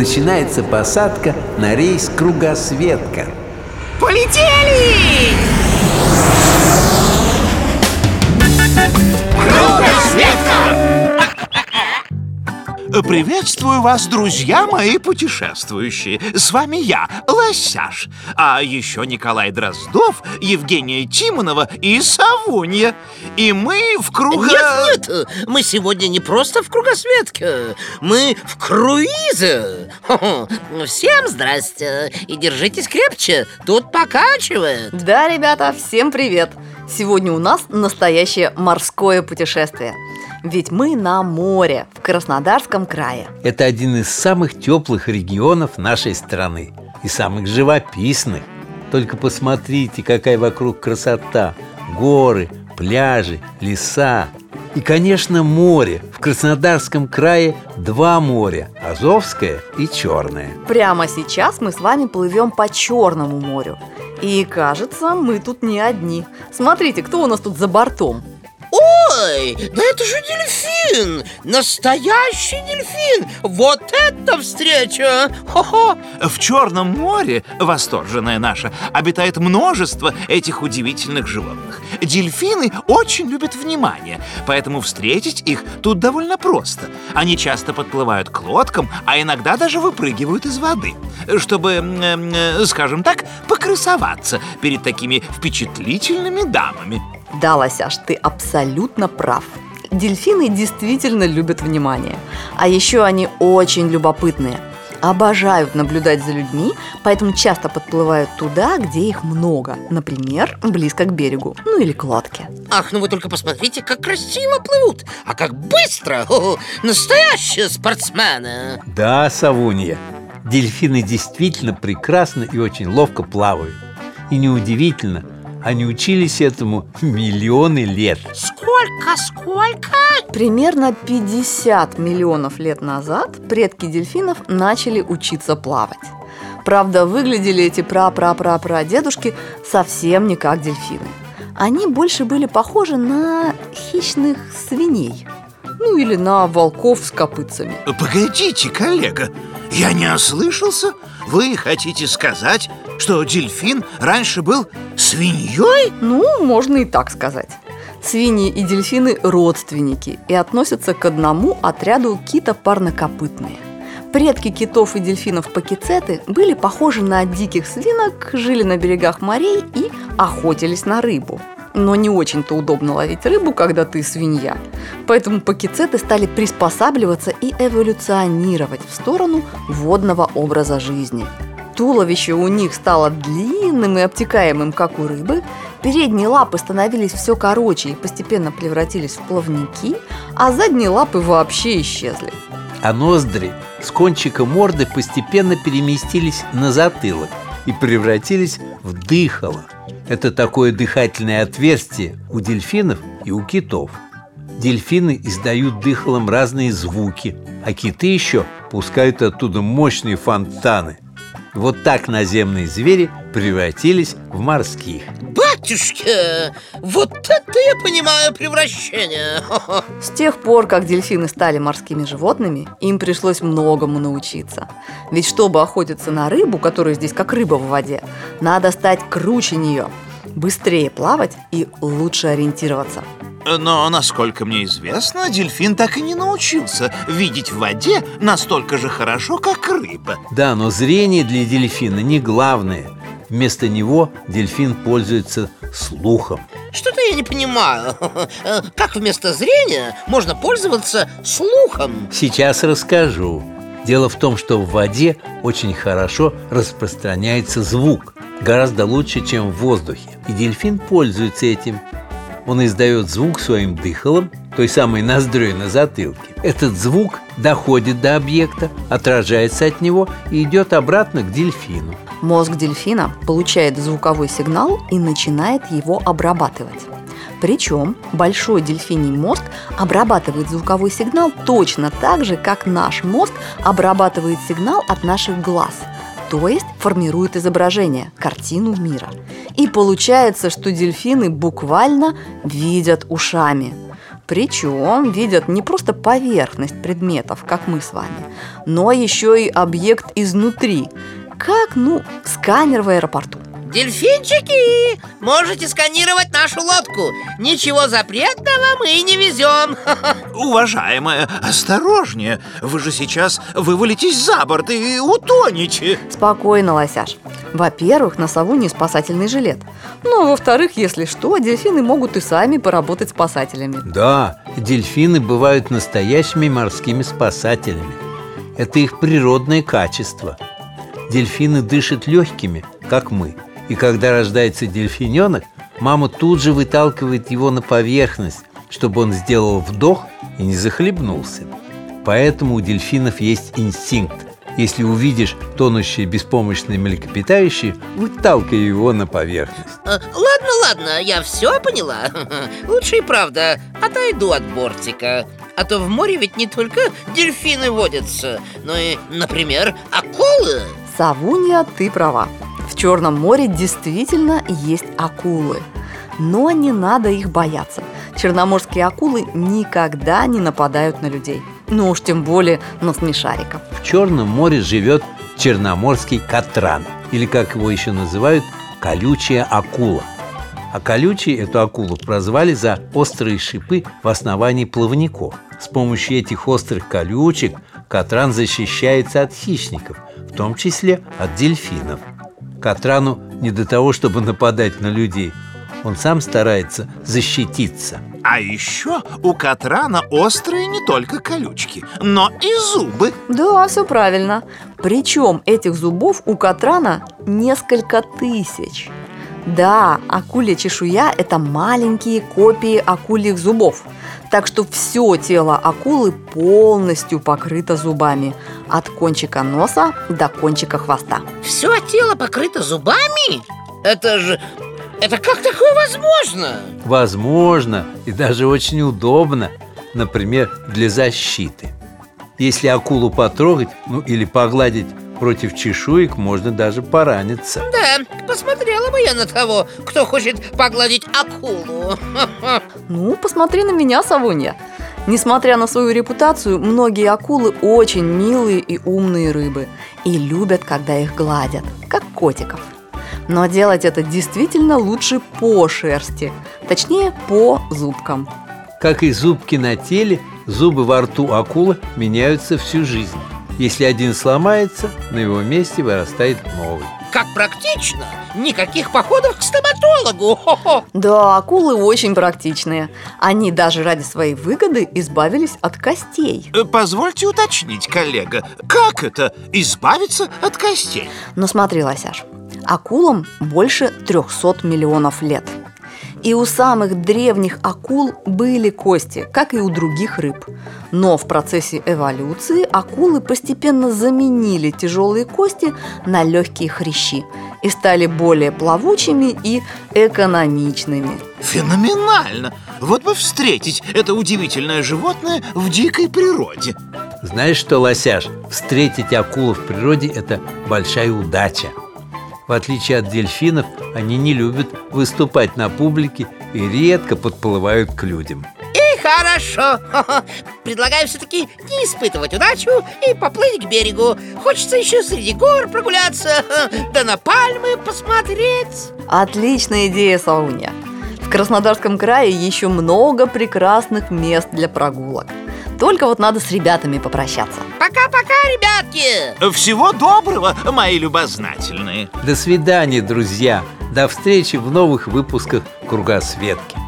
начинается посадка на рейс «Кругосветка». Полетели! Приветствую вас, друзья мои путешествующие. С вами я, Лосяш. А еще Николай Дроздов, Евгения Тимонова и Савунья. И мы в круга... Нет, нет, мы сегодня не просто в кругосветке. Мы в круизе. Всем здрасте. И держитесь крепче, тут покачивает. Да, ребята, всем привет! Сегодня у нас настоящее морское путешествие. Ведь мы на море, в Краснодарском крае. Это один из самых теплых регионов нашей страны И самых живописных. Только посмотрите, какая вокруг красота. Горы, пляжи, леса. И, конечно, море. В Краснодарском крае два моря Азовское и Черное. Прямо сейчас мы с вами плывем по Черному морю И кажется, мы тут не одни. Смотрите, кто у нас тут за бортом Ой, да это же дельфин! Настоящий дельфин! Вот это встреча! Хо-хо! В Черном море, восторженная наша, обитает множество этих удивительных животных Дельфины очень любят внимание, поэтому встретить их тут довольно просто Они часто подплывают к лодкам, а иногда даже выпрыгивают из воды Чтобы, скажем так, покрасоваться перед такими впечатлительными дамами да, Лосяш, ты абсолютно прав. Дельфины действительно любят внимание. А еще они очень любопытные. Обожают наблюдать за людьми, поэтому часто подплывают туда, где их много. Например, близко к берегу, ну или к лодке. Ах, ну вы только посмотрите, как красиво плывут, а как быстро! О, настоящие спортсмены! Да, Савунья, дельфины действительно прекрасно и очень ловко плавают. И неудивительно – они учились этому миллионы лет. Сколько, сколько? Примерно 50 миллионов лет назад предки дельфинов начали учиться плавать. Правда, выглядели эти пра-пра-пра-пра-дедушки совсем не как дельфины. Они больше были похожи на хищных свиней. Ну или на волков с копытцами. Погодите, коллега, я не ослышался? Вы хотите сказать, что дельфин раньше был свиньей? Ну, можно и так сказать. Свиньи и дельфины родственники и относятся к одному отряду китопарнокопытные. Предки китов и дельфинов пакицеты были похожи на диких свинок, жили на берегах морей и охотились на рыбу. Но не очень-то удобно ловить рыбу, когда ты свинья. Поэтому пакицеты стали приспосабливаться и эволюционировать в сторону водного образа жизни – Туловище у них стало длинным и обтекаемым, как у рыбы, передние лапы становились все короче и постепенно превратились в плавники, а задние лапы вообще исчезли. А ноздри с кончика морды постепенно переместились на затылок и превратились в дыхало. Это такое дыхательное отверстие у дельфинов и у китов. Дельфины издают дыхалом разные звуки, а киты еще пускают оттуда мощные фонтаны – вот так наземные звери превратились в морских. Батюшки, вот это я понимаю превращение. С тех пор, как дельфины стали морскими животными, им пришлось многому научиться. Ведь чтобы охотиться на рыбу, которая здесь как рыба в воде, надо стать круче нее, быстрее плавать и лучше ориентироваться. Но, насколько мне известно, дельфин так и не научился видеть в воде настолько же хорошо, как рыба. Да, но зрение для дельфина не главное. Вместо него дельфин пользуется слухом. Что-то я не понимаю. Как вместо зрения можно пользоваться слухом? Сейчас расскажу. Дело в том, что в воде очень хорошо распространяется звук Гораздо лучше, чем в воздухе И дельфин пользуется этим он издает звук своим дыхалом, той самой ноздрёй на затылке. Этот звук доходит до объекта, отражается от него и идет обратно к дельфину. Мозг дельфина получает звуковой сигнал и начинает его обрабатывать. Причем большой дельфиний мозг обрабатывает звуковой сигнал точно так же, как наш мозг обрабатывает сигнал от наших глаз – то есть формирует изображение, картину мира. И получается, что дельфины буквально видят ушами. Причем видят не просто поверхность предметов, как мы с вами, но еще и объект изнутри, как, ну, сканер в аэропорту. Дельфинчики, можете сканировать нашу лодку Ничего запретного мы не везем Уважаемая, осторожнее. Вы же сейчас вывалитесь за борт и утонете. Спокойно, лосяш. Во-первых, на Савуне спасательный жилет. Ну, а во-вторых, если что, дельфины могут и сами поработать спасателями. Да, дельфины бывают настоящими морскими спасателями. Это их природное качество. Дельфины дышат легкими, как мы – и когда рождается дельфиненок, мама тут же выталкивает его на поверхность, чтобы он сделал вдох и не захлебнулся. Поэтому у дельфинов есть инстинкт. Если увидишь тонущее беспомощное млекопитающее, выталкивай его на поверхность. А, ладно, ладно, я все поняла. Лучше и правда отойду от бортика. А то в море ведь не только дельфины водятся, но и, например, акулы. Савунья, ты права. В Черном море действительно есть акулы. Но не надо их бояться. Черноморские акулы никогда не нападают на людей. Ну уж тем более на смешариков. В Черном море живет черноморский катран, или как его еще называют, колючая акула. А колючей эту акулу прозвали за острые шипы в основании плавников. С помощью этих острых колючек катран защищается от хищников, в том числе от дельфинов. Катрану не до того, чтобы нападать на людей. Он сам старается защититься. А еще у Катрана острые не только колючки, но и зубы. Да, все правильно. Причем этих зубов у Катрана несколько тысяч. Да, акулья чешуя – это маленькие копии акульих зубов – так что все тело акулы полностью покрыто зубами От кончика носа до кончика хвоста Все тело покрыто зубами? Это же... Это как такое возможно? Возможно и даже очень удобно Например, для защиты. Если акулу потрогать, ну или погладить Против чешуек можно даже пораниться. Да, посмотрела бы я на того, кто хочет погладить акулу. Ну, посмотри на меня, Савунья. Несмотря на свою репутацию, многие акулы очень милые и умные рыбы И любят, когда их гладят, как котиков но делать это действительно лучше по шерсти, точнее по зубкам. Как и зубки на теле, зубы во рту акулы меняются всю жизнь. Если один сломается, на его месте вырастает новый Как практично! Никаких походов к стоматологу! Хо-хо. Да, акулы очень практичные Они даже ради своей выгоды избавились от костей э, Позвольте уточнить, коллега Как это избавиться от костей? Но смотри, Лосяш, акулам больше 300 миллионов лет – и у самых древних акул были кости, как и у других рыб. Но в процессе эволюции акулы постепенно заменили тяжелые кости на легкие хрящи и стали более плавучими и экономичными. Феноменально! Вот бы встретить это удивительное животное в дикой природе. Знаешь что, лосяш, встретить акулу в природе – это большая удача. В отличие от дельфинов, они не любят выступать на публике и редко подплывают к людям. И хорошо. Предлагаю все-таки не испытывать удачу и поплыть к берегу. Хочется еще среди гор прогуляться, да на пальмы посмотреть. Отличная идея, Сауня. В Краснодарском крае еще много прекрасных мест для прогулок. Только вот надо с ребятами попрощаться. Пока-пока, ребятки! Всего доброго, мои любознательные. До свидания, друзья. До встречи в новых выпусках Кругосветки